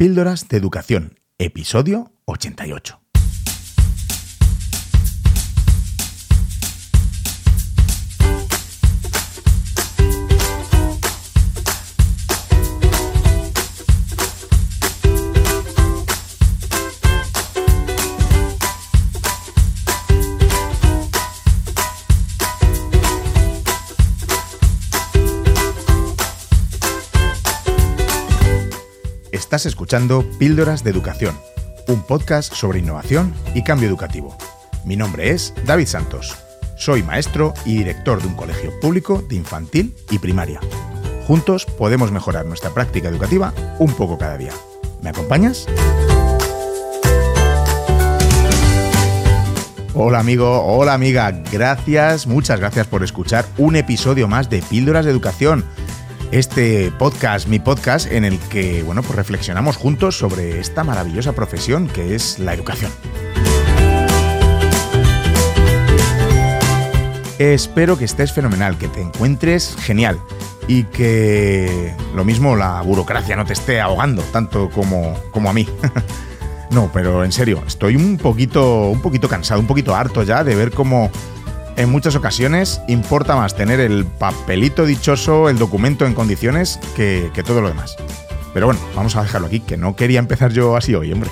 Píldoras de Educación, episodio 88. Estás escuchando Píldoras de Educación, un podcast sobre innovación y cambio educativo. Mi nombre es David Santos. Soy maestro y director de un colegio público de infantil y primaria. Juntos podemos mejorar nuestra práctica educativa un poco cada día. ¿Me acompañas? Hola amigo, hola amiga, gracias, muchas gracias por escuchar un episodio más de Píldoras de Educación este podcast, mi podcast, en el que, bueno, pues reflexionamos juntos sobre esta maravillosa profesión que es la educación. Espero que estés fenomenal, que te encuentres genial y que lo mismo la burocracia no te esté ahogando tanto como, como a mí. no, pero en serio, estoy un poquito, un poquito cansado, un poquito harto ya de ver cómo en muchas ocasiones importa más tener el papelito dichoso, el documento en condiciones, que, todo lo demás. Pero bueno, vamos a dejarlo aquí, que no quería empezar yo así hoy, hombre.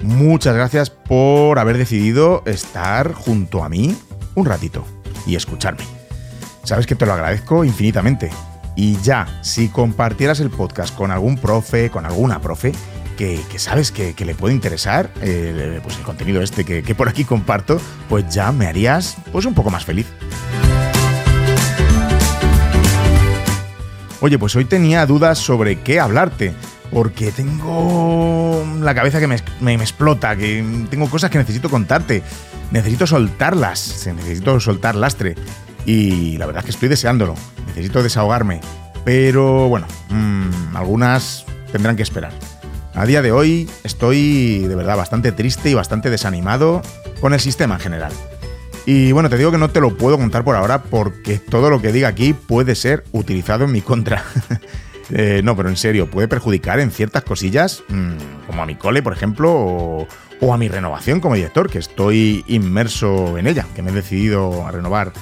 Muchas gracias por haber decidido estar junto a mí un ratito y escucharme. Sabes que te lo agradezco infinitamente. Y ya, si compartieras el podcast con algún profe, con alguna profe, que, sabes que, le puede interesar eh, pues el contenido este que, por aquí comparto, pues ya me harías pues un poco más feliz. Oye, pues hoy tenía dudas sobre qué hablarte, porque tengo la cabeza que me, me, explota, que tengo cosas que necesito contarte, necesito soltarlas, necesito soltar lastre, y la verdad es que estoy deseándolo, necesito desahogarme, pero bueno, mm, algunas tendrán que esperar. A día de hoy estoy de verdad bastante triste y bastante desanimado con el sistema en general. Y bueno, te digo que no te lo puedo contar por ahora porque todo lo que diga aquí puede ser utilizado en mi contra. Eh, no, pero en serio, puede perjudicar en ciertas cosillas, mm, como a mi cole, por ejemplo, o, a mi renovación como director, que estoy inmerso en ella, que me he decidido a renovar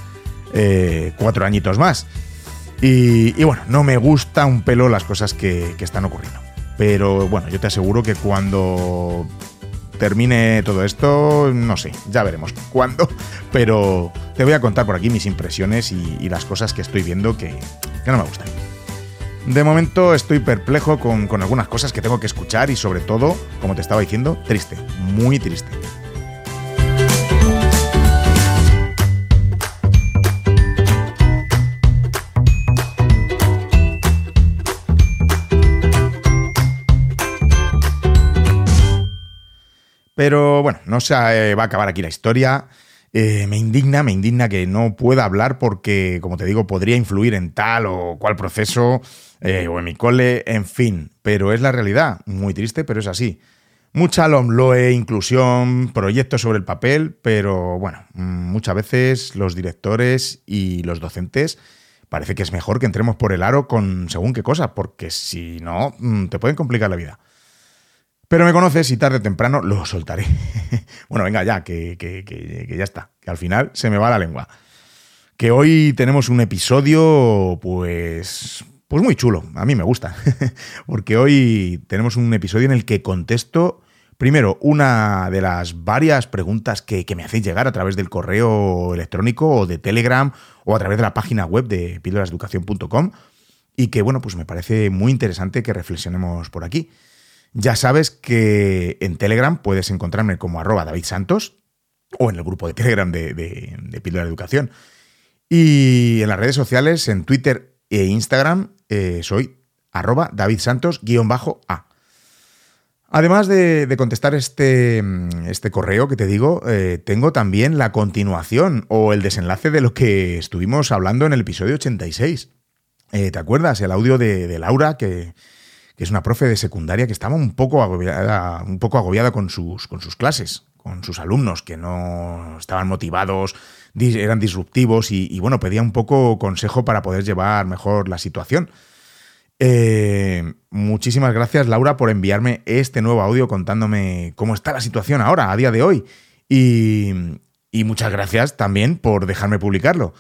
eh, cuatro añitos más. Y, bueno, no me gusta un pelo las cosas que están ocurriendo. Pero bueno, yo te aseguro que cuando termine todo esto, no sé, ya veremos cuándo, pero te voy a contar por aquí mis impresiones y, las cosas que estoy viendo que, no me gustan. De momento estoy perplejo con, con algunas cosas que tengo que escuchar y sobre todo, como te estaba diciendo, triste, muy triste. Pero bueno, no se eh, va a acabar aquí la historia. Eh, me indigna, me indigna que no pueda hablar porque, como te digo, podría influir en tal o cual proceso eh, o en mi cole, en fin. Pero es la realidad, muy triste, pero es así. Mucha LOMLOE, inclusión, proyectos sobre el papel, pero bueno, mm, muchas veces los directores y los docentes parece que es mejor que entremos por el aro con según qué cosa, porque si no, mm, te pueden complicar la vida. Pero me conoces y tarde o temprano lo soltaré. bueno, venga ya, que, que, ya está, que al final se me va la lengua. Que hoy tenemos un episodio, pues, pues muy chulo, a mí me gusta, porque hoy tenemos un episodio en el que contesto primero una de las varias preguntas que, me hacéis llegar a través del correo electrónico o de Telegram o a través de la página web de píldorasdeducación.com y que, bueno, pues me parece muy interesante que reflexionemos por aquí. Ya sabes que en Telegram puedes encontrarme como arroba David Santos o en el grupo de Telegram de, de, de Píldora Educación. Y en las redes sociales, en Twitter e Instagram, eh, soy arroba David Santos-A. Además de, contestar este, este, correo que te digo, eh, tengo también la continuación o el desenlace de lo que estuvimos hablando en el episodio 86. Eh, ¿Te acuerdas? El audio de Laura que, que es una profe de secundaria que estaba un poco agobiada, un poco agobiada con, sus, con sus clases, con sus alumnos que no estaban motivados eran disruptivos y, bueno, pedía un poco consejo para poder llevar mejor la situación. Eh, muchísimas gracias Laura por enviarme este nuevo audio contándome cómo está la situación ahora, a día de hoy. Y, muchas gracias también por dejarme publicarlo.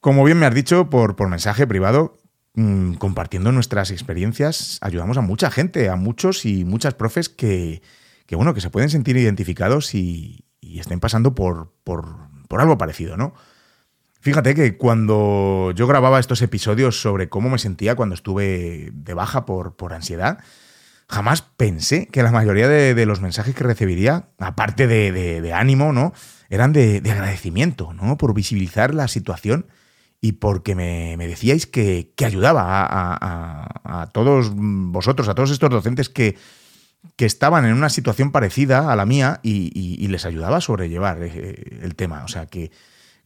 Como bien me has dicho por, por mensaje privado, mm, compartiendo nuestras experiencias, ayudamos a mucha gente, a muchos y muchas profes que, bueno, que se pueden sentir identificados y, estén pasando por, por, algo parecido, ¿no? Fíjate que cuando yo grababa estos episodios sobre cómo me sentía cuando estuve de baja por, por ansiedad, jamás pensé que la mayoría de, los mensajes que recibiría, aparte de, ánimo, ¿no? Eran de, agradecimiento, ¿no? Por visibilizar la situación y porque me, decíais que, ayudaba a, todos vosotros, a todos estos docentes que, que estaban en una situación parecida a la mía y, les ayudaba a sobrellevar eh, el tema. O sea que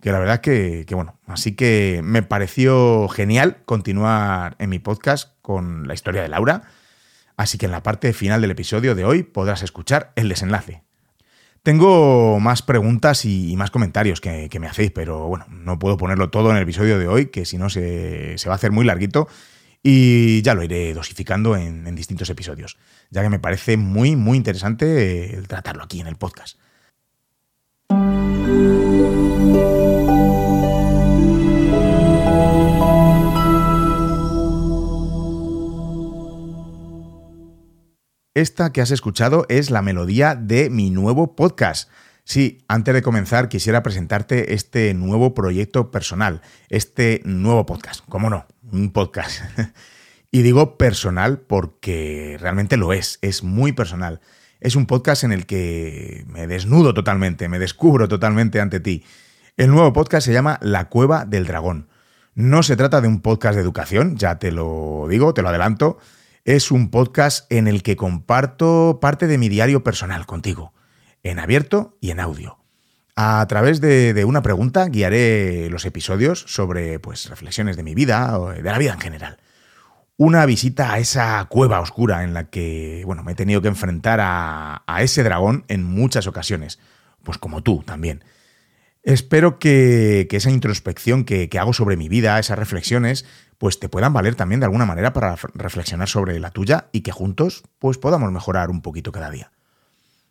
que la verdad que, que, bueno, así que me pareció genial continuar en mi podcast con la historia de Laura, así que en la parte final del episodio de hoy podrás escuchar el desenlace. Tengo más preguntas y, más comentarios que, me hacéis, pero bueno, no puedo ponerlo todo en el episodio de hoy, que si no se, va a hacer muy larguito y ya lo iré dosificando en, en distintos episodios, ya que me parece muy, muy interesante el tratarlo aquí en el podcast. Esta que has escuchado es la melodía de mi nuevo podcast. Sí, antes de comenzar quisiera presentarte este nuevo proyecto personal, este nuevo podcast. ¿Cómo no? Un podcast. y digo personal porque realmente lo es, es muy personal. Es un podcast en el que me desnudo totalmente, me descubro totalmente ante ti. El nuevo podcast se llama La Cueva del Dragón. No se trata de un podcast de educación, ya te lo digo, te lo adelanto es un podcast en el que comparto parte de mi diario personal contigo, en abierto y en audio. A través de, una pregunta guiaré los episodios sobre pues, reflexiones de mi vida o de la vida en general. Una visita a esa cueva oscura en la que bueno, me he tenido que enfrentar a, ese dragón en muchas ocasiones, pues como tú también. Espero que, esa introspección que, hago sobre mi vida, esas reflexiones, pues te puedan valer también de alguna manera para reflexionar sobre la tuya y que juntos pues podamos mejorar un poquito cada día.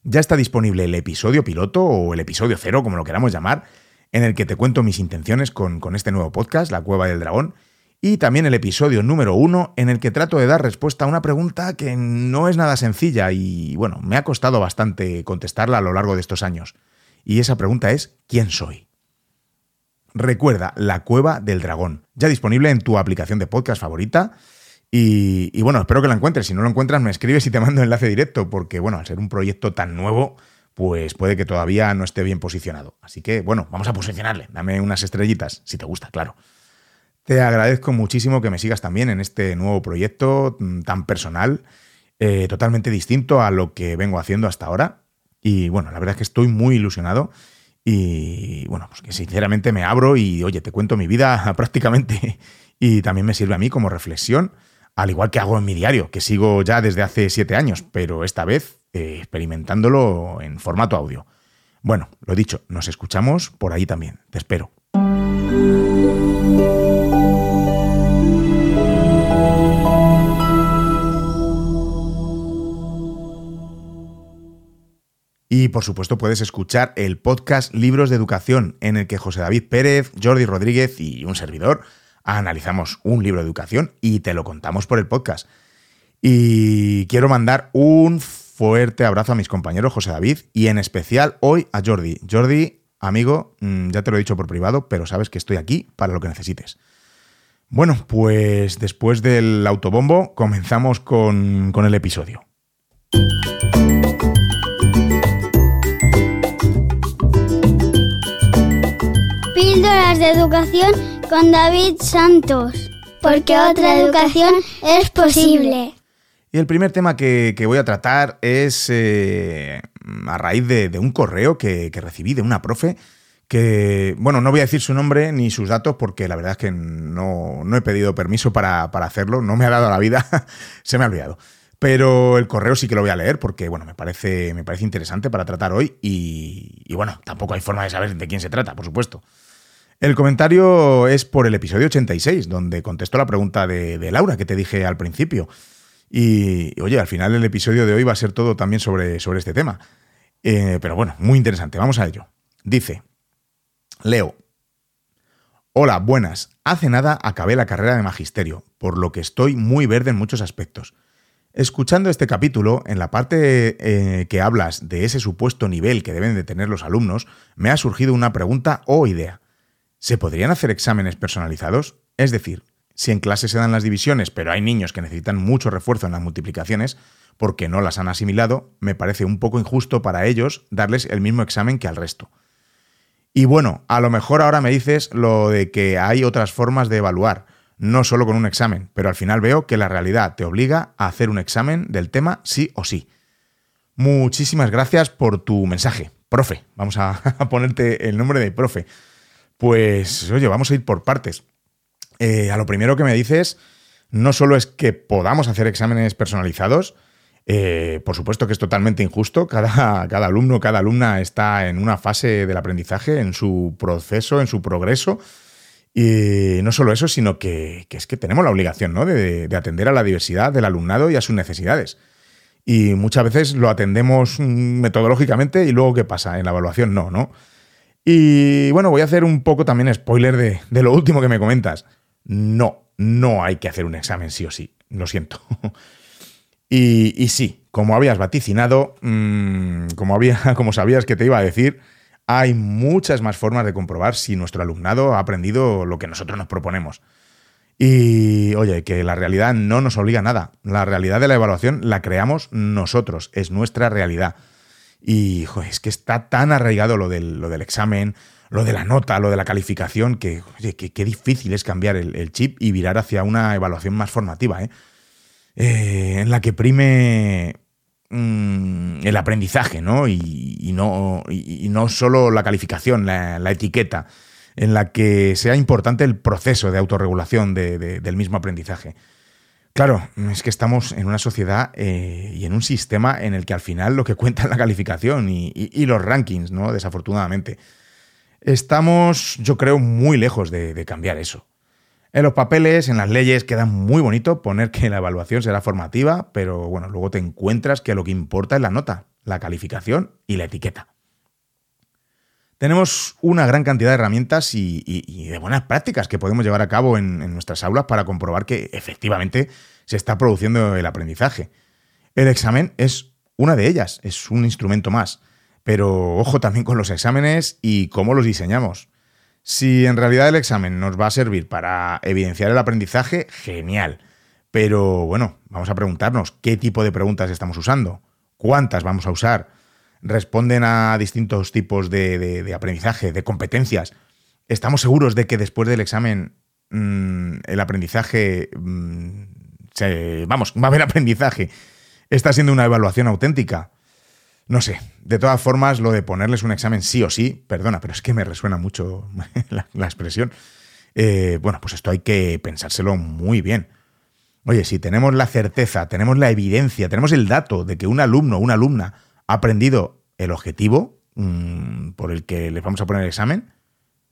Ya está disponible el episodio piloto o el episodio cero, como lo queramos llamar, en el que te cuento mis intenciones con, con este nuevo podcast, La Cueva del Dragón, y también el episodio número uno, en el que trato de dar respuesta a una pregunta que no es nada sencilla y, bueno, me ha costado bastante contestarla a lo largo de estos años. Y esa pregunta es, ¿quién soy? Recuerda, La Cueva del Dragón, ya disponible en tu aplicación de podcast favorita. Y, bueno, espero que la encuentres. Si no lo encuentras, me escribes y te mando enlace directo, porque bueno, al ser un proyecto tan nuevo, pues puede que todavía no esté bien posicionado. Así que bueno, vamos a posicionarle. Dame unas estrellitas, si te gusta, claro. Te agradezco muchísimo que me sigas también en este nuevo proyecto mm, tan personal, eh, totalmente distinto a lo que vengo haciendo hasta ahora. Y bueno, la verdad es que estoy muy ilusionado y bueno, pues que sinceramente me abro y oye, te cuento mi vida prácticamente y también me sirve a mí como reflexión, al igual que hago en mi diario, que sigo ya desde hace siete años, pero esta vez eh, experimentándolo en formato audio. Bueno, lo dicho, nos escuchamos por ahí también. Te espero. Por supuesto puedes escuchar el podcast Libros de Educación, en el que José David Pérez, Jordi Rodríguez y un servidor analizamos un libro de educación y te lo contamos por el podcast. Y quiero mandar un fuerte abrazo a mis compañeros José David y en especial hoy a Jordi. Jordi, amigo, mm, ya te lo he dicho por privado, pero sabes que estoy aquí para lo que necesites. Bueno, pues después del autobombo comenzamos con, con el episodio. Píldoras de Educación con David Santos, porque otra educación es posible. Y el primer tema que, voy a tratar es eh, a raíz de, un correo que, recibí de una profe que, bueno, no voy a decir su nombre ni sus datos porque la verdad es que no, he pedido permiso para, hacerlo, no me ha dado la vida, se me ha olvidado. Pero el correo sí que lo voy a leer porque, bueno, me parece, me parece interesante para tratar hoy y, y bueno, tampoco hay forma de saber de quién se trata, por supuesto. El comentario es por el episodio 86, donde contesto la pregunta de, Laura que te dije al principio. Y oye, al final el episodio de hoy va a ser todo también sobre, sobre este tema. Eh, pero bueno, muy interesante, vamos a ello. Dice, Leo, hola, buenas. Hace nada acabé la carrera de magisterio, por lo que estoy muy verde en muchos aspectos. Escuchando este capítulo, en la parte eh, que hablas de ese supuesto nivel que deben de tener los alumnos, me ha surgido una pregunta o idea. ¿Se podrían hacer exámenes personalizados? Es decir, si en clase se dan las divisiones, pero hay niños que necesitan mucho refuerzo en las multiplicaciones, porque no las han asimilado, me parece un poco injusto para ellos darles el mismo examen que al resto. Y bueno, a lo mejor ahora me dices lo de que hay otras formas de evaluar, no solo con un examen, pero al final veo que la realidad te obliga a hacer un examen del tema sí o sí. Muchísimas gracias por tu mensaje, profe. Vamos a, ponerte el nombre de profe. Pues oye, vamos a ir por partes. Eh, a lo primero que me dices, no solo es que podamos hacer exámenes personalizados, eh, por supuesto que es totalmente injusto, cada, cada alumno, cada alumna está en una fase del aprendizaje, en su proceso, en su progreso, y no solo eso, sino que, es que tenemos la obligación ¿no? de, de, atender a la diversidad del alumnado y a sus necesidades. Y muchas veces lo atendemos mm, metodológicamente y luego ¿qué pasa? En la evaluación no, ¿no? Y bueno, voy a hacer un poco también spoiler de, lo último que me comentas. No, no hay que hacer un examen sí o sí. Lo siento. y, sí, como habías vaticinado, mm, como, había, como sabías que te iba a decir, hay muchas más formas de comprobar si nuestro alumnado ha aprendido lo que nosotros nos proponemos. Y oye, que la realidad no nos obliga a nada. La realidad de la evaluación la creamos nosotros, es nuestra realidad. Y es que está tan arraigado lo del, lo del, examen, lo de la nota, lo de la calificación, que, qué difícil es cambiar el, chip y virar hacia una evaluación más formativa, ¿eh? Eh, en la que prime mm, el aprendizaje, ¿no? Y, no, y, no solo la calificación, la, etiqueta, en la que sea importante el proceso de autorregulación del mismo aprendizaje. Claro, es que estamos en una sociedad eh, y en un sistema en el que al final lo que cuenta es la calificación y, los rankings, ¿no? Desafortunadamente. Estamos, yo creo, muy lejos de, cambiar eso. En los papeles, en las leyes, queda muy bonito poner que la evaluación será formativa, pero bueno, luego te encuentras que lo que importa es la nota, la calificación y la etiqueta. Tenemos una gran cantidad de herramientas y, de buenas prácticas que podemos llevar a cabo en, nuestras aulas para comprobar que efectivamente se está produciendo el aprendizaje. El examen es una de ellas, es un instrumento más. Pero ojo también con los exámenes y cómo los diseñamos. Si en realidad el examen nos va a servir para evidenciar el aprendizaje, genial. Pero bueno, vamos a preguntarnos qué tipo de preguntas estamos usando, cuántas vamos a usar, responden a distintos tipos de, aprendizaje, de competencias. ¿Estamos seguros de que después del examen mm, el aprendizaje, mm, vamos, va a haber aprendizaje? ¿Está siendo una evaluación auténtica? No sé, de todas formas, lo de ponerles un examen sí o sí, perdona, pero es que me resuena mucho la, expresión. Eh, bueno, pues esto hay que pensárselo muy bien. Oye, si tenemos la certeza, tenemos la evidencia, tenemos el dato de que un alumno o una alumna aprendido el objetivo mm, por el que le vamos a poner el examen,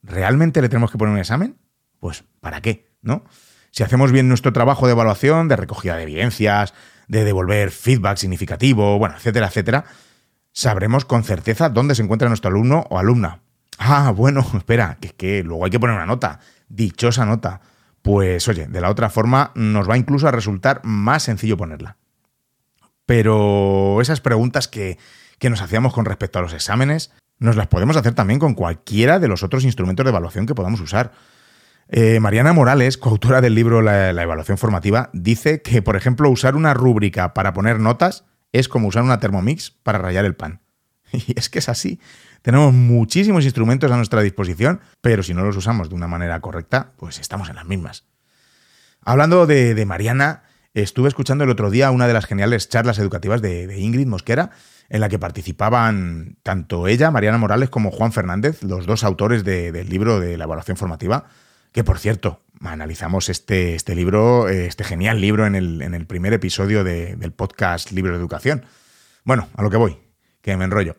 ¿realmente le tenemos que poner un examen? Pues, ¿para qué? ¿No? Si hacemos bien nuestro trabajo de evaluación, de recogida de evidencias, de devolver feedback significativo, bueno, etcétera, etcétera, sabremos con certeza dónde se encuentra nuestro alumno o alumna. Ah, bueno, espera, que, que luego hay que poner una nota, dichosa nota. Pues oye, de la otra forma nos va incluso a resultar más sencillo ponerla. Pero esas preguntas que, nos hacíamos con respecto a los exámenes, nos las podemos hacer también con cualquiera de los otros instrumentos de evaluación que podamos usar. Eh, Mariana Morales, coautora del libro la, evaluación formativa, dice que, por ejemplo, usar una rúbrica para poner notas es como usar una Thermomix para rayar el pan. Y es que es así. Tenemos muchísimos instrumentos a nuestra disposición, pero si no los usamos de una manera correcta, pues estamos en las mismas. Hablando de Mariana, Estuve escuchando el otro día una de las geniales charlas educativas de, Ingrid Mosquera, en la que participaban tanto ella, Mariana Morales, como Juan Fernández, los dos autores del libro de la evaluación formativa, que por cierto, analizamos este, este libro, este genial libro en el, en el primer episodio del podcast Libro de Educación. Bueno, a lo que voy, que me enrollo.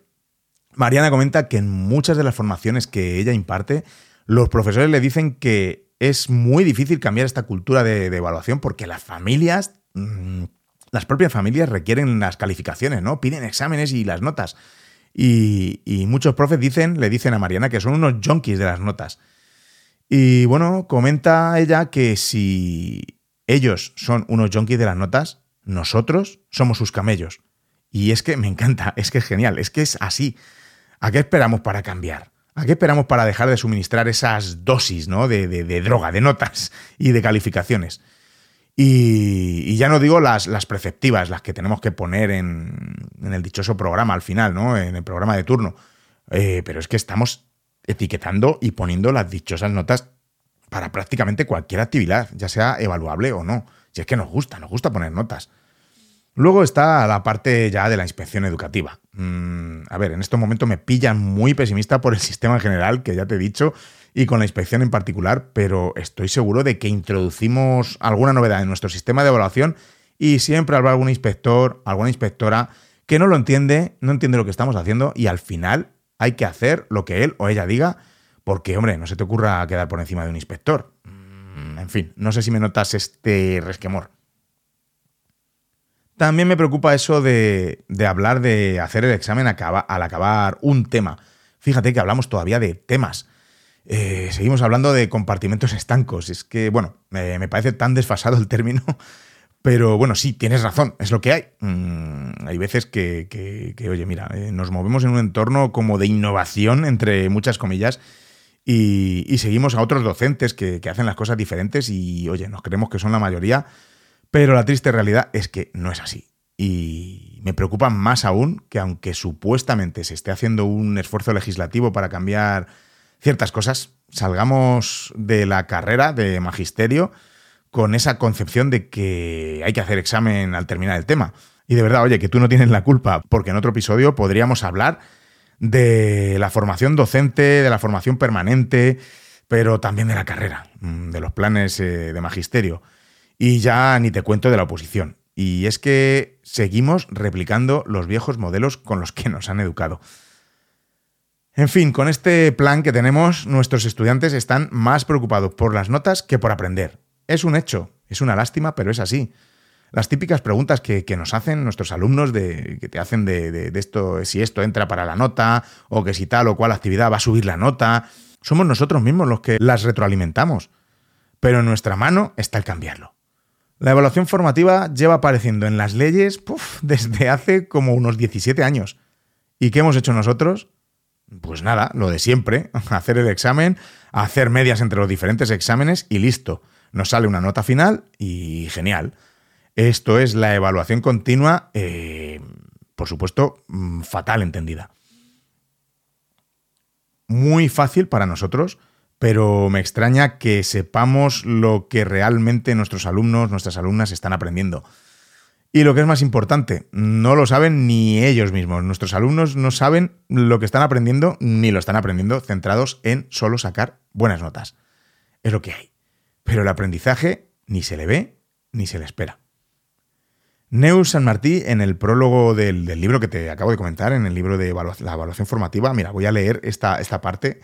Mariana comenta que en muchas de las formaciones que ella imparte, Los profesores le dicen que es muy difícil cambiar esta cultura de, evaluación porque las familias, mm, las propias familias requieren las calificaciones, ¿no? Piden exámenes y las notas. Y, y muchos profes dicen, le dicen a Mariana que son unos junkies de las notas. Y bueno, comenta ella que si ellos son unos junkies de las notas, nosotros somos sus camellos. Y es que me encanta, es que es genial, es que es así. ¿A qué esperamos para cambiar? ¿A qué esperamos para dejar de suministrar esas dosis ¿no? de, droga, de notas y de calificaciones? Y, ya no digo las, preceptivas, las que tenemos que poner en, en, el dichoso programa al final, ¿no? En el programa de turno. Eh, pero es que estamos etiquetando y poniendo las dichosas notas para prácticamente cualquier actividad, ya sea evaluable o no. Si es que nos gusta, nos gusta poner notas. Luego está la parte ya de la inspección educativa. Mm, a ver, en estos momentos me pillan muy pesimista por el sistema en general, que ya te he dicho, y con la inspección en particular, pero estoy seguro de que introducimos alguna novedad en nuestro sistema de evaluación y siempre habrá algún inspector, alguna inspectora que no lo entiende, no entiende lo que estamos haciendo y al final hay que hacer lo que él o ella diga, porque, hombre, no se te ocurra quedar por encima de un inspector. Mm, en fin, no sé si me notas este resquemor. También me preocupa eso de, hablar de hacer el examen al acabar un tema. Fíjate que hablamos todavía de temas. Eh, seguimos hablando de compartimentos estancos. Es que, bueno, me parece tan desfasado el término. Pero bueno, sí, tienes razón, es lo que hay. Mm, hay veces que, oye, mira, eh, nos movemos en un entorno como de innovación, entre muchas comillas, y, seguimos a otros docentes que, que hacen las cosas diferentes y, oye, nos creemos que son la mayoría pero la triste realidad es que no es así. Y me preocupa más aún que aunque supuestamente se esté haciendo un esfuerzo legislativo para cambiar ciertas cosas, salgamos de la carrera de magisterio con esa concepción de que hay que hacer examen al terminar el tema. Y de verdad, oye, que tú no tienes la culpa, porque en otro episodio podríamos hablar de la formación docente, de la formación permanente, pero también de la carrera, mm, de los planes eh, de magisterio. Y ya ni te cuento de la oposición. Y es que seguimos replicando los viejos modelos con los que nos han educado. En fin, con este plan que tenemos, nuestros estudiantes están más preocupados por las notas que por aprender. Es un hecho, es una lástima, pero es así. Las típicas preguntas que, nos hacen nuestros alumnos, de, que te hacen de, de, esto, si esto entra para la nota, o que si tal o cual actividad va a subir la nota, somos nosotros mismos los que las retroalimentamos. Pero en nuestra mano está el cambiarlo. La evaluación formativa lleva apareciendo en las leyes desde hace como unos 17 años. ¿Y qué hemos hecho nosotros? Pues nada, lo de siempre, hacer el examen, hacer medias entre los diferentes exámenes y listo. Nos sale una nota final y genial. Esto es la evaluación continua, eh, por supuesto, mm, fatal entendida. Muy fácil para nosotros pero me extraña que sepamos lo que realmente nuestros alumnos, nuestras alumnas están aprendiendo. Y lo que es más importante, no lo saben ni ellos mismos. Nuestros alumnos no saben lo que están aprendiendo ni lo están aprendiendo centrados en solo sacar buenas notas. Es lo que hay. Pero el aprendizaje ni se le ve ni se le espera. Neus San Martí, en el prólogo del, libro que te acabo de comentar, en el libro de la evaluación formativa, mira, voy a leer esta, esta parte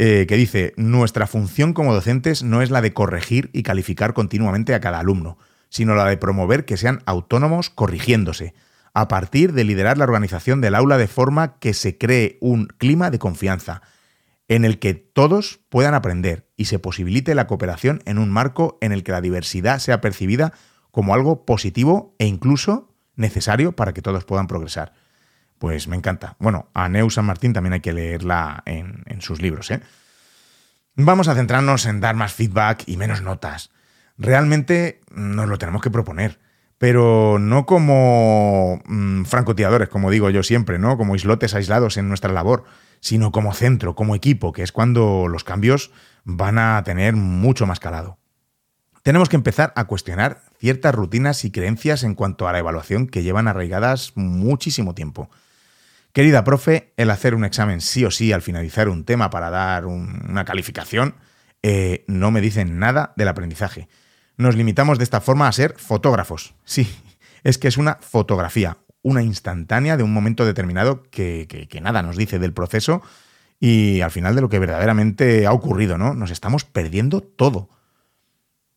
eh, que dice, nuestra función como docentes no es la de corregir y calificar continuamente a cada alumno, sino la de promover que sean autónomos corrigiéndose, a partir de liderar la organización del aula de forma que se cree un clima de confianza, en el que todos puedan aprender y se posibilite la cooperación en un marco en el que la diversidad sea percibida como algo positivo e incluso necesario para que todos puedan progresar pues me encanta. Bueno, a Neu San Martín también hay que leerla en, sus libros. ¿eh? Vamos a centrarnos en dar más feedback y menos notas. Realmente nos lo tenemos que proponer, pero no como mm, francotiradores, como digo yo siempre, ¿no? Como islotes aislados en nuestra labor, sino como centro, como equipo, que es cuando los cambios van a tener mucho más calado. Tenemos que empezar a cuestionar ciertas rutinas y creencias en cuanto a la evaluación que llevan arraigadas muchísimo tiempo. Querida profe, el hacer un examen sí o sí al finalizar un tema para dar una calificación eh, no me dicen nada del aprendizaje. Nos limitamos de esta forma a ser fotógrafos. Sí, es que es una fotografía, una instantánea de un momento determinado que, nada nos dice del proceso y al final de lo que verdaderamente ha ocurrido, ¿no? Nos estamos perdiendo todo.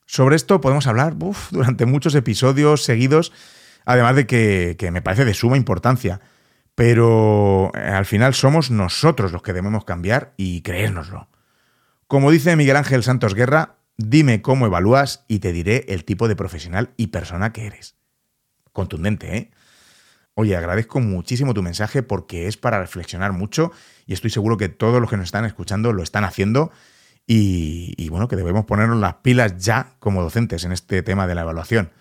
Sobre esto podemos hablar durante muchos episodios seguidos, además de que, que me parece de suma importancia. Pero eh, al final somos nosotros los que debemos cambiar y creérnoslo. Como dice Miguel Ángel Santos Guerra, dime cómo evalúas y te diré el tipo de profesional y persona que eres. Contundente, ¿eh? Oye, agradezco muchísimo tu mensaje porque es para reflexionar mucho y estoy seguro que todos los que nos están escuchando lo están haciendo y, bueno, que debemos ponernos las pilas ya como docentes en este tema de la evaluación.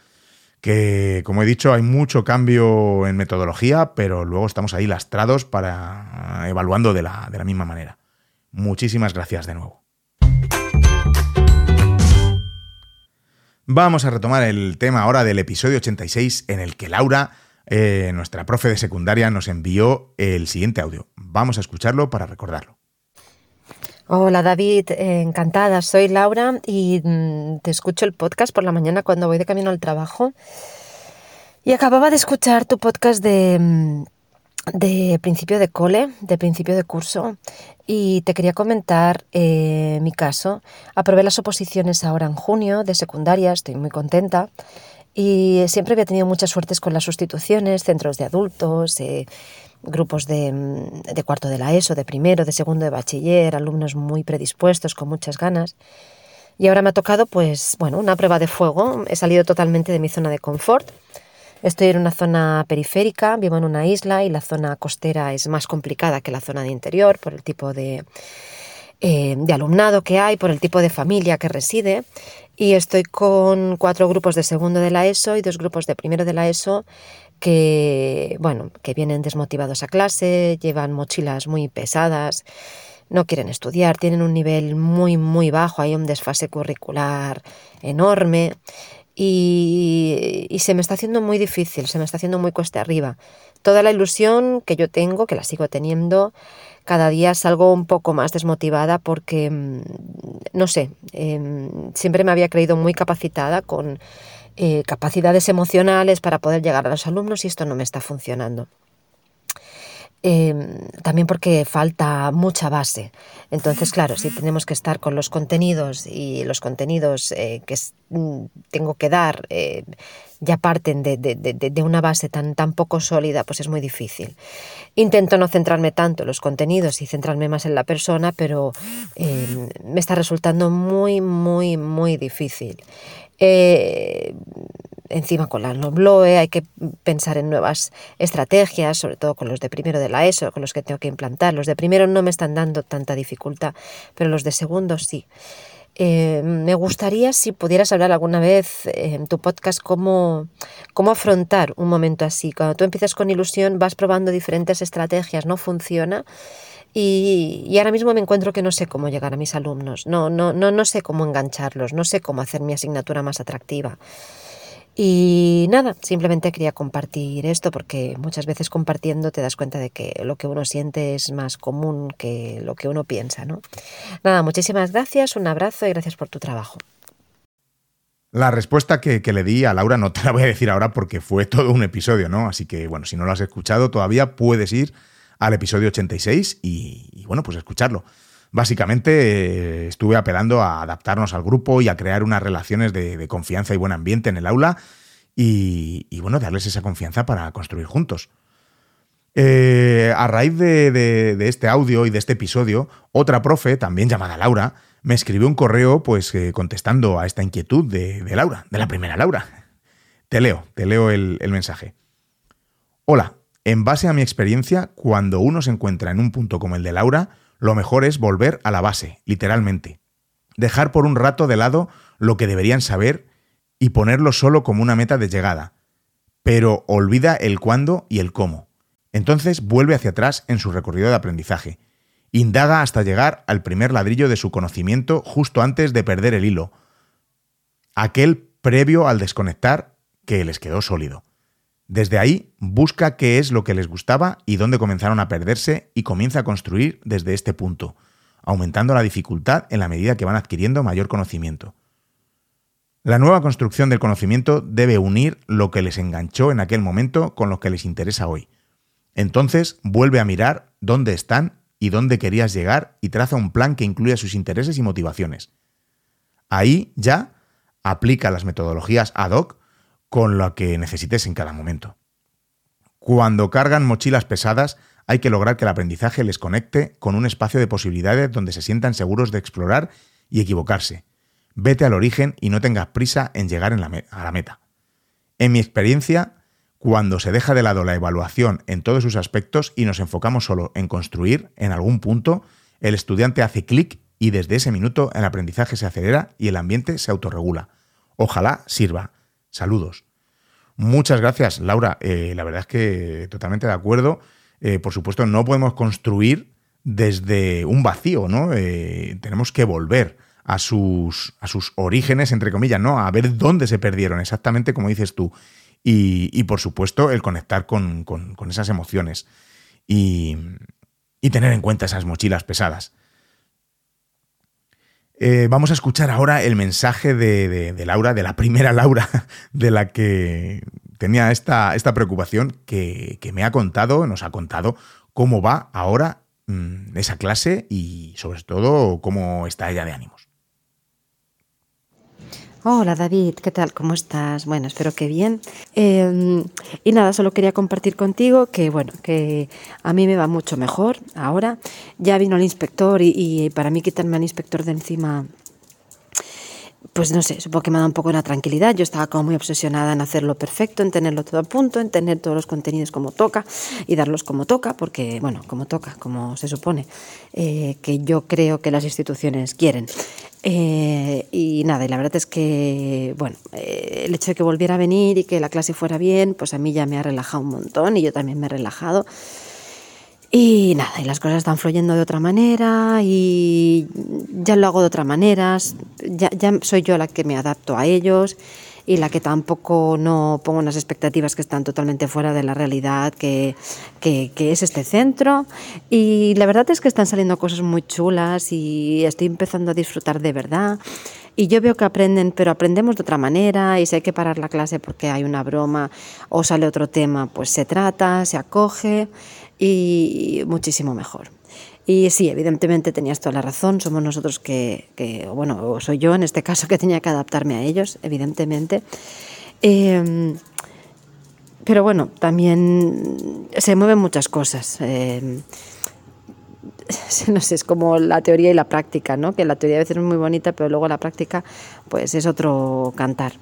Que, como he dicho, hay mucho cambio en metodología, pero luego estamos ahí lastrados para evaluando de la, de la misma manera. Muchísimas gracias de nuevo. Vamos a retomar el tema ahora del episodio 86 en el que Laura eh, nuestra profe de secundaria nos envió el siguiente audio. Vamos a escucharlo para recordarlo. Hola David, encantada. Soy Laura y mm, te escucho el podcast por la mañana cuando voy de camino al trabajo. Y acababa de escuchar tu podcast de, mm, de principio de cole, de principio de curso, y te quería comentar eh, mi caso. Aprobé las oposiciones ahora en junio de secundaria, estoy muy contenta. Y siempre había tenido muchas suertes con las sustituciones, centros de adultos, eh, grupos de, mm, de, cuarto de la ESO, de primero, de segundo de bachiller, alumnos muy predispuestos, con muchas ganas. Y ahora me ha tocado, pues, bueno, una prueba de fuego. He salido totalmente de mi zona de confort. Estoy en una zona periférica, vivo en una isla y la zona costera es más complicada que la zona de interior por el tipo de, eh, de alumnado que hay, por el tipo de familia que reside y estoy con cuatro grupos de segundo de la ESO y dos grupos de primero de la ESO que, bueno, que vienen desmotivados a clase, llevan mochilas muy pesadas, no quieren estudiar, tienen un nivel muy, muy bajo, hay un desfase curricular enorme y, se me está haciendo muy difícil, se me está haciendo muy cuesta arriba. Toda la ilusión que yo tengo, que la sigo teniendo, cada día salgo un poco más desmotivada porque, mm, no sé, em, siempre me había creído muy capacitada con eh, capacidades emocionales para poder llegar a los alumnos y esto no me está funcionando. Em, también porque falta mucha base. Entonces, claro, si tenemos que estar con los contenidos y los contenidos eh, que mm, tengo que dar eh, ya parten de, una base tan, tan poco sólida, pues es muy difícil. Intento no centrarme tanto en los contenidos y centrarme más en la persona, pero em, me está resultando muy, muy, muy difícil. Eh, encima con la Nobloe hay que pensar en nuevas estrategias, sobre todo con los de primero de la ESO, con los que tengo que implantar. Los de primero no me están dando tanta dificultad, pero los de segundo sí. Eh, me gustaría si pudieras hablar alguna vez en tu podcast cómo, cómo afrontar un momento así. Cuando tú empiezas con ilusión vas probando diferentes estrategias, no funciona. Y, ahora mismo me encuentro que no sé cómo llegar a mis alumnos, no, no, no, no sé cómo engancharlos, no sé cómo hacer mi asignatura más atractiva. Y nada, simplemente quería compartir esto porque muchas veces compartiendo te das cuenta de que lo que uno siente es más común que lo que uno piensa, ¿no? Nada, muchísimas gracias, un abrazo y gracias por tu trabajo. La respuesta que, le di a Laura no te la voy a decir ahora porque fue todo un episodio, ¿no? Así que, bueno, si no lo has escuchado todavía puedes ir al episodio 86 y, y bueno, pues escucharlo. Básicamente eh, estuve apelando a adaptarnos al grupo y a crear unas relaciones de, confianza y buen ambiente en el aula y, bueno, darles esa confianza para construir juntos. Eh, a raíz de, este audio y de este episodio, otra profe, también llamada Laura, me escribió un correo pues eh, contestando a esta inquietud de, Laura, de la primera Laura. Te leo, te leo el mensaje. Hola, en base a mi experiencia, cuando uno se encuentra en un punto como el de Laura, lo mejor es volver a la base, literalmente. Dejar por un rato de lado lo que deberían saber y ponerlo solo como una meta de llegada. Pero olvida el cuándo y el cómo. Entonces vuelve hacia atrás en su recorrido de aprendizaje. Indaga hasta llegar al primer ladrillo de su conocimiento justo antes de perder el hilo. Aquel previo al desconectar que les quedó sólido. Desde ahí, busca qué es lo que les gustaba y dónde comenzaron a perderse y comienza a construir desde este punto, aumentando la dificultad en la medida que van adquiriendo mayor conocimiento. La nueva construcción del conocimiento debe unir lo que les enganchó en aquel momento con lo que les interesa hoy. Entonces vuelve a mirar dónde están y dónde querías llegar y traza un plan que incluya sus intereses y motivaciones. Ahí ya aplica las metodologías ad hoc con lo que necesites en cada momento. Cuando cargan mochilas pesadas, hay que lograr que el aprendizaje les conecte con un espacio de posibilidades donde se sientan seguros de explorar y equivocarse. Vete al origen y no tengas prisa en llegar a la meta. En mi experiencia, cuando se deja de lado la evaluación en todos sus aspectos y nos enfocamos solo en construir, en algún punto, el estudiante hace clic y desde ese minuto el aprendizaje se acelera y el ambiente se autorregula. Ojalá sirva. Saludos. Muchas gracias, Laura. Eh, la verdad es que totalmente de acuerdo. Eh, por supuesto, no podemos construir desde un vacío, ¿no? Eh, tenemos que volver a sus, a sus orígenes, entre comillas, ¿no? A ver dónde se perdieron, exactamente como dices tú. Y, por supuesto, el conectar con, esas emociones y, tener en cuenta esas mochilas pesadas. Eh, vamos a escuchar ahora el mensaje de, Laura, de la primera Laura, de la que tenía esta, esta preocupación, que, me ha contado, nos ha contado cómo va ahora mm, esa clase y sobre todo cómo está ella de ánimos. Hola David, ¿qué tal? ¿Cómo estás? Bueno, espero que bien. Em, y nada, solo quería compartir contigo que, bueno, que a mí me va mucho mejor ahora. Ya vino el inspector y, para mí quitarme al inspector de encima pues no sé, supongo que me da un poco una tranquilidad. Yo estaba como muy obsesionada en hacerlo perfecto, en tenerlo todo a punto, en tener todos los contenidos como toca y darlos como toca, porque, bueno, como toca, como se supone, eh, que yo creo que las instituciones quieren. Eh, y nada, y la verdad es que, bueno, eh, el hecho de que volviera a venir y que la clase fuera bien, pues a mí ya me ha relajado un montón y yo también me he relajado. Y nada, y las cosas están fluyendo de otra manera y ya lo hago de otra manera, ya, ya soy yo la que me adapto a ellos y la que tampoco no pongo unas expectativas que están totalmente fuera de la realidad que, que, que, es este centro. Y la verdad es que están saliendo cosas muy chulas y estoy empezando a disfrutar de verdad. Y yo veo que aprenden, pero aprendemos de otra manera y si hay que parar la clase porque hay una broma o sale otro tema, pues se trata, se acoge y muchísimo mejor. Y sí, evidentemente tenías toda la razón, somos nosotros que, bueno, soy yo en este caso que tenía que adaptarme a ellos, evidentemente. Em, pero bueno, también se mueven muchas cosas. Eh, no sé, es como la teoría y la práctica, ¿no? Que la teoría a veces es muy bonita, pero luego la práctica, pues es otro cantar.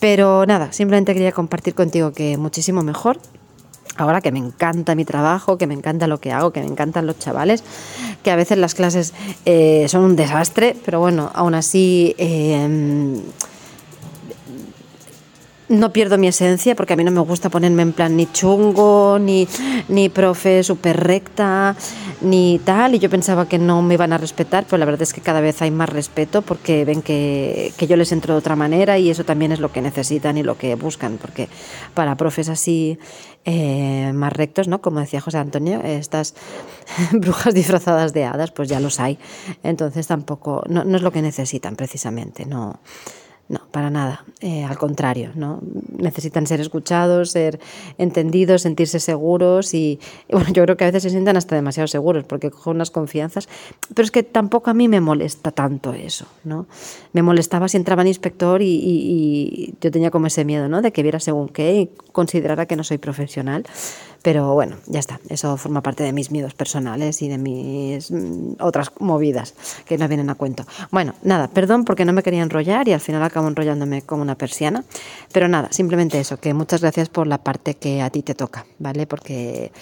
Pero nada, simplemente quería compartir contigo que muchísimo mejor, ahora que me encanta mi trabajo, que me encanta lo que hago, que me encantan los chavales, que a veces las clases eh, son un desastre, pero bueno, aún así... Eh, no pierdo mi esencia porque a mí no me gusta ponerme en plan ni chungo, ni, ni profe súper recta, ni tal. Y yo pensaba que no me iban a respetar, pero la verdad es que cada vez hay más respeto porque ven que, que yo les entro de otra manera y eso también es lo que necesitan y lo que buscan. Porque para profes así eh, más rectos, ¿no? Como decía José Antonio, estas brujas disfrazadas de hadas, pues ya los hay. Entonces tampoco, no, no es lo que necesitan precisamente, no. No, para nada. Eh, al contrario, ¿no? Necesitan ser escuchados, ser entendidos, sentirse seguros y, bueno, yo creo que a veces se sientan hasta demasiado seguros porque cogen unas confianzas. Pero es que tampoco a mí me molesta tanto eso, ¿no? Me molestaba si entraba en inspector y, y yo tenía como ese miedo, ¿no? De que viera según qué y considerara que no soy profesional. Pero bueno, ya está. Eso forma parte de mis miedos personales y de mis mm, otras movidas que no vienen a cuento. Bueno, nada, perdón porque no me quería enrollar y al final acabo enrollándome como una persiana. Pero nada, simplemente eso, que muchas gracias por la parte que a ti te toca, ¿vale? Porque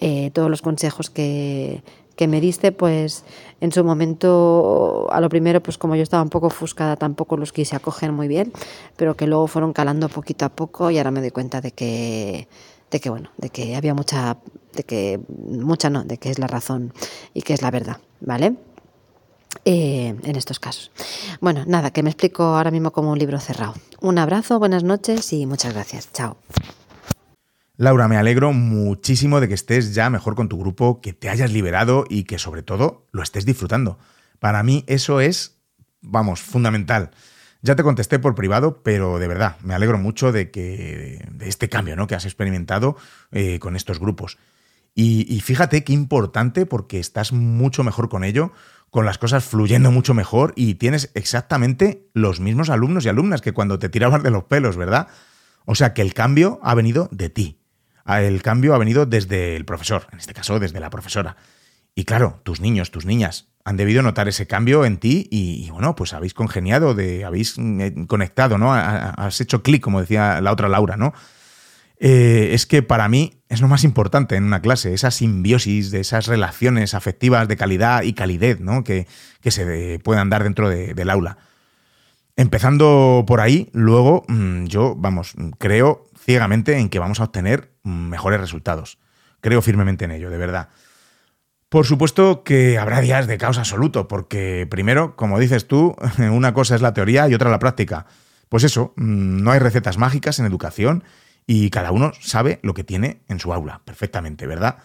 eh, todos los consejos que, que me diste, pues en su momento, a lo primero, pues como yo estaba un poco ofuscada, tampoco los quise acoger muy bien, pero que luego fueron calando poquito a poco y ahora me doy cuenta de que de que bueno, de que había mucha, de que mucha no, de que es la razón y que es la verdad, ¿vale? Eh, en estos casos. Bueno, nada, que me explico ahora mismo como un libro cerrado. Un abrazo, buenas noches y muchas gracias. Chao. Laura, me alegro muchísimo de que estés ya mejor con tu grupo, que te hayas liberado y que sobre todo lo estés disfrutando. Para mí eso es, vamos, fundamental. Ya te contesté por privado, pero de verdad, me alegro mucho de que de este cambio ¿no? que has experimentado eh, con estos grupos. Y, fíjate qué importante porque estás mucho mejor con ello, con las cosas fluyendo mucho mejor y tienes exactamente los mismos alumnos y alumnas que cuando te tirabas de los pelos, ¿verdad? O sea que el cambio ha venido de ti. El cambio ha venido desde el profesor, en este caso desde la profesora. Y claro, tus niños, tus niñas han debido notar ese cambio en ti y, bueno, pues habéis congeniado, habéis eh, conectado, ¿no? Has hecho clic, como decía la otra Laura, ¿no? Eh, es que para mí es lo más importante en una clase, esa simbiosis de esas relaciones afectivas de calidad y calidez, ¿no? Que, se puedan dar dentro del aula. Empezando por ahí, luego mm, yo, vamos, creo ciegamente en que vamos a obtener mejores resultados. Creo firmemente en ello, de verdad. Por supuesto que habrá días de caos absoluto, porque primero, como dices tú, una cosa es la teoría y otra la práctica. Pues eso, mm, no hay recetas mágicas en educación y cada uno sabe lo que tiene en su aula, perfectamente, ¿verdad?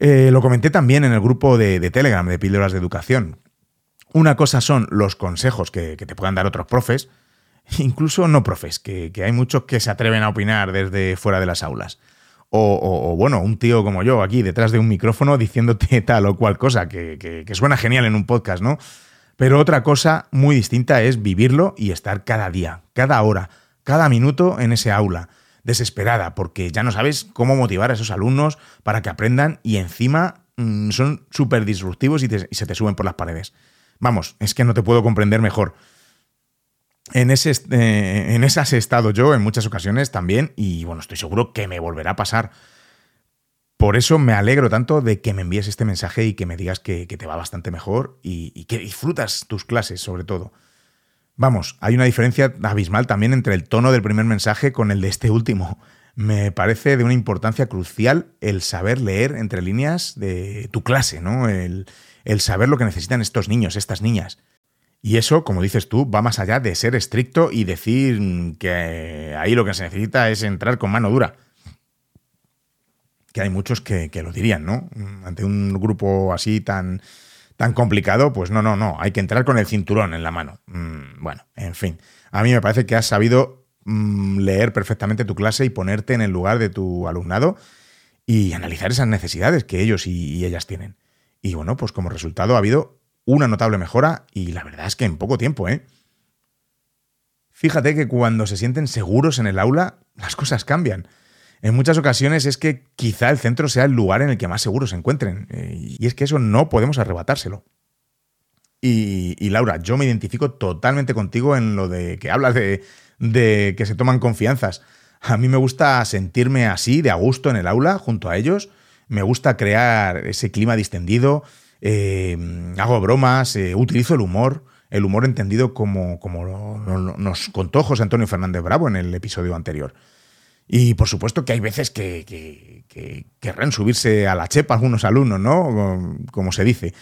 Eh, lo comenté también en el grupo de, Telegram de Píldoras de Educación. Una cosa son los consejos que, te puedan dar otros profes, incluso no profes, que hay muchos que se atreven a opinar desde fuera de las aulas. O, bueno, un tío como yo aquí detrás de un micrófono diciéndote tal o cual cosa, que, suena genial en un podcast, ¿no? Pero otra cosa muy distinta es vivirlo y estar cada día, cada hora, cada minuto en ese aula, desesperada, porque ya no sabes cómo motivar a esos alumnos para que aprendan y encima mm, son súper disruptivos y, y se te suben por las paredes. Vamos, es que no te puedo comprender mejor. En, ese, eh, en esas he estado yo en muchas ocasiones también y bueno, estoy seguro que me volverá a pasar. Por eso me alegro tanto de que me envíes este mensaje y que me digas que, te va bastante mejor y, que disfrutas tus clases sobre todo. Vamos, hay una diferencia abismal también entre el tono del primer mensaje con el de este último. Me parece de una importancia crucial el saber leer entre líneas de tu clase, ¿no? El, el saber lo que necesitan estos niños, estas niñas. Y eso, como dices tú, va más allá de ser estricto y decir que ahí lo que se necesita es entrar con mano dura. Que hay muchos que, lo dirían, ¿no? Ante un grupo así tan, tan complicado, pues no, no, no, hay que entrar con el cinturón en la mano. Mm, bueno, en fin, a mí me parece que has sabido mm, leer perfectamente tu clase y ponerte en el lugar de tu alumnado y analizar esas necesidades que ellos y ellas tienen. Y bueno, pues como resultado ha habido una notable mejora y la verdad es que en poco tiempo, ¿eh? Fíjate que cuando se sienten seguros en el aula, las cosas cambian. En muchas ocasiones es que quizá el centro sea el lugar en el que más seguros se encuentren. Eh, y es que eso no podemos arrebatárselo. Y, Laura, yo me identifico totalmente contigo en lo de que hablas de, de que se toman confianzas. A mí me gusta sentirme así, de a gusto en el aula, junto a ellos. Me gusta crear ese clima distendido, eh, hago bromas, eh, utilizo el humor, el humor entendido como, como nos contó José Antonio Fernández Bravo en el episodio anterior. Y por supuesto que hay veces que, querrán subirse a la chepa algunos alumnos, ¿no? Como se dice.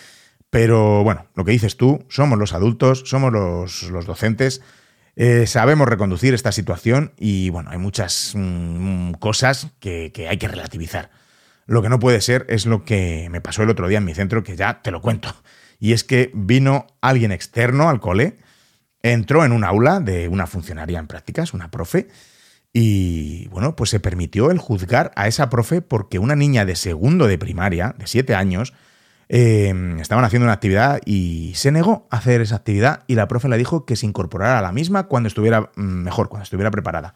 Pero bueno, lo que dices tú, somos los adultos, somos los, docentes, eh, sabemos reconducir esta situación y bueno, hay muchas mm, cosas que hay que relativizar. Lo que no puede ser es lo que me pasó el otro día en mi centro, que ya te lo cuento. Y es que vino alguien externo al cole, entró en un aula de una funcionaria en prácticas, una profe, y bueno, pues se permitió el juzgar a esa profe porque una niña de segundo de primaria, de siete años, eh, estaban haciendo una actividad y se negó a hacer esa actividad y la profe le dijo que se incorporara a la misma cuando estuviera mm, mejor, cuando estuviera preparada.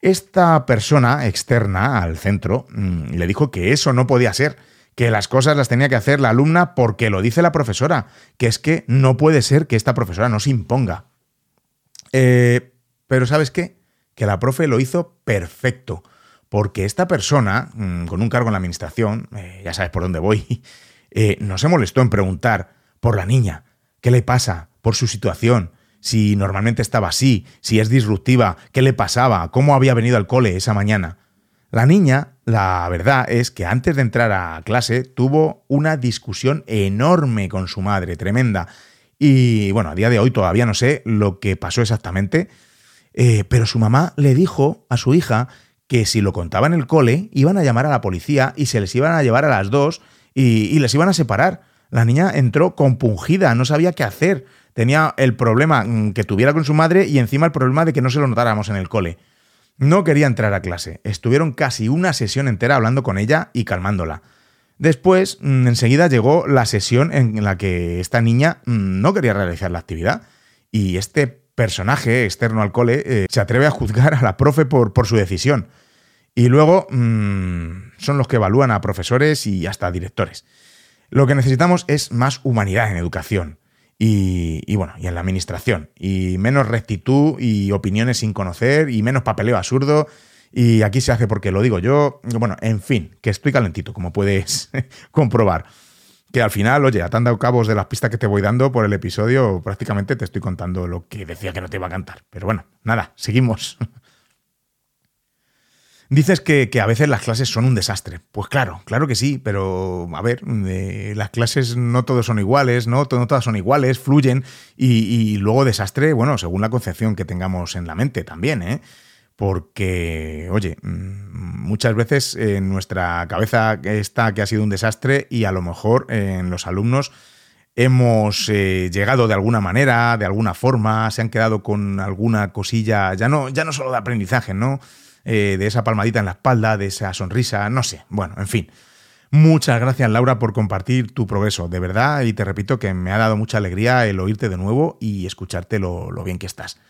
Esta persona externa al centro mm, le dijo que eso no podía ser, que las cosas las tenía que hacer la alumna porque lo dice la profesora, que es que no puede ser que esta profesora no se imponga. Eh, pero ¿sabes qué? Que la profe lo hizo perfecto, porque esta persona, mm, con un cargo en la administración, eh, ya sabes por dónde voy, eh, no se molestó en preguntar por la niña, qué le pasa, por su situación, si normalmente estaba así, si es disruptiva, qué le pasaba, cómo había venido al cole esa mañana. La niña, la verdad es que antes de entrar a clase tuvo una discusión enorme con su madre, tremenda. Y bueno, a día de hoy todavía no sé lo que pasó exactamente, eh, pero su mamá le dijo a su hija que si lo contaba en el cole iban a llamar a la policía y se les iban a llevar a las dos y, y les iban a separar. La niña entró compungida, no sabía qué hacer tenía el problema mm, que tuviera con su madre y encima el problema de que no se lo notáramos en el cole. No quería entrar a clase. Estuvieron casi una sesión entera hablando con ella y calmándola. Después, mm, enseguida llegó la sesión en la que esta niña mm, no quería realizar la actividad y este personaje externo al cole eh, se atreve a juzgar a la profe por, su decisión. Y luego son los que evalúan a profesores y hasta directores. Lo que necesitamos es más humanidad en educación y, bueno, y en la administración. Y menos rectitud y opiniones sin conocer y menos papeleo absurdo. Y aquí se hace porque lo digo yo. Bueno, en fin, que estoy calentito, como puedes comprobar. Que al final, oye, atando cabos de las pistas que te voy dando por el episodio, prácticamente te estoy contando lo que decía que no te iba a cantar. Pero bueno, nada, seguimos. Dices que, que, a veces las clases son un desastre. Pues claro, claro que sí, pero a ver, eh, las clases no todos son iguales, ¿no? no todas son iguales, fluyen y, y, luego desastre, bueno, según la concepción que tengamos en la mente también, ¿eh? Porque, oye, mm, muchas veces en nuestra cabeza está que ha sido un desastre y a lo mejor en los alumnos hemos eh, llegado de alguna manera, de alguna forma, se han quedado con alguna cosilla, ya no, ya no solo de aprendizaje, ¿no? Eh, de esa palmadita en la espalda, de esa sonrisa, no sé. Bueno, en fin. Muchas gracias Laura por compartir tu progreso, de verdad, y te repito que me ha dado mucha alegría el oírte de nuevo y escucharte lo, lo bien que estás.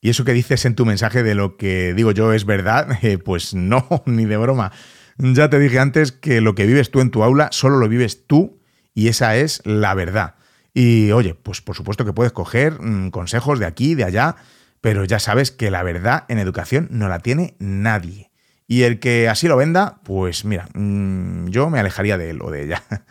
Y eso que dices en tu mensaje de lo que digo yo es verdad, eh, pues no, ni de broma. Ya te dije antes que lo que vives tú en tu aula solo lo vives tú y esa es la verdad. Y oye, pues por supuesto que puedes coger mmm, consejos de aquí, de allá, pero ya sabes que la verdad en educación no la tiene nadie. Y el que así lo venda, pues mira, mmm, yo me alejaría de él o de ella.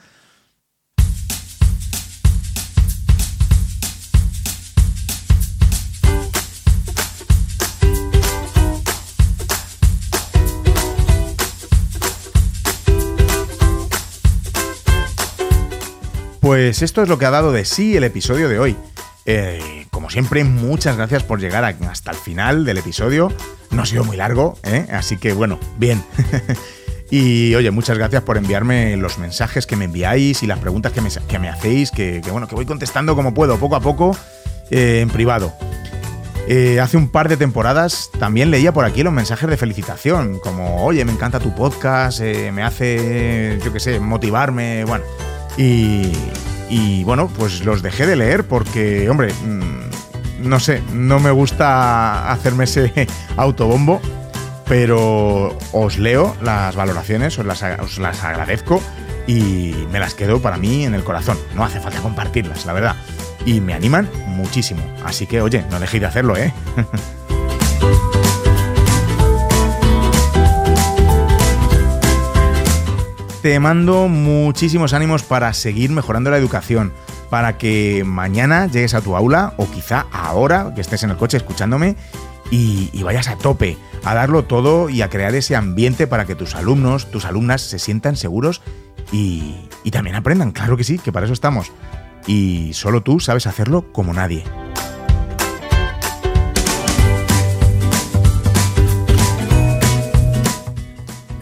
Pues esto es lo que ha dado de sí el episodio de hoy. Eh, como siempre, muchas gracias por llegar hasta el final del episodio. No ha sido muy largo, ¿eh? así que bueno, bien. y oye, muchas gracias por enviarme los mensajes que me enviáis y las preguntas que me, que me hacéis, que, bueno, que voy contestando como puedo, poco a poco, eh, en privado. Eh, hace un par de temporadas también leía por aquí los mensajes de felicitación, como, oye, me encanta tu podcast, me hace, yo qué sé, motivarme, bueno. Y, y bueno, pues los dejé de leer porque, hombre, mmm, no sé, no me gusta hacerme ese autobombo, pero os leo las valoraciones, os las agradezco y me las quedo para mí en el corazón. No hace falta compartirlas, la verdad. Y me animan muchísimo. Así que, oye, no dejéis de hacerlo, ¿eh? te mando muchísimos ánimos para seguir mejorando la educación, para que mañana llegues a tu aula o quizá ahora que estés en el coche escuchándome y, vayas a tope, a darlo todo y a crear ese ambiente para que tus alumnos, tus alumnas se sientan seguros y, y también aprendan, claro que sí, que para eso estamos. Y solo tú sabes hacerlo como nadie.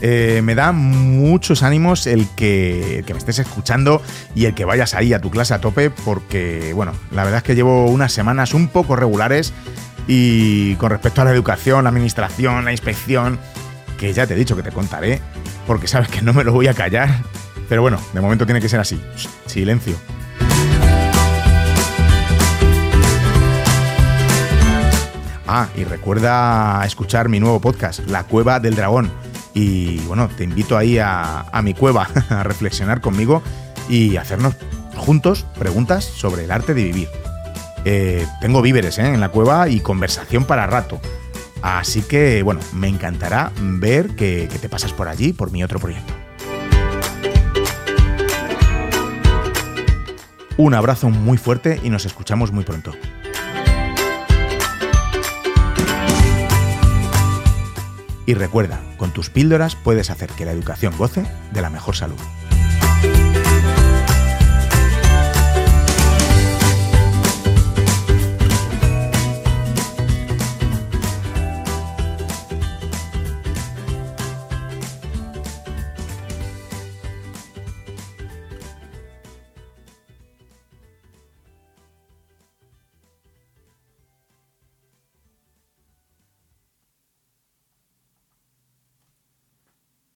Eh, me da muchos ánimos el que, que, me estés escuchando y el que vayas ahí a tu clase a tope, porque, bueno, la verdad es que llevo unas semanas un poco regulares y con respecto a la educación, la administración, la inspección, que ya te he dicho que te contaré, porque sabes que no me lo voy a callar, pero bueno, de momento tiene que ser así. Silencio. Ah, y recuerda escuchar mi nuevo podcast, La Cueva del Dragón y bueno, te invito ahí a, a mi cueva a reflexionar conmigo y hacernos juntos preguntas sobre el arte de vivir. Eh, tengo víveres ¿eh? en la cueva y conversación para rato. Así que, bueno, me encantará ver que, que te pasas por allí, por mi otro proyecto. Un abrazo muy fuerte y nos escuchamos muy pronto. Y recuerda, con tus píldoras puedes hacer que la educación goce de la mejor salud.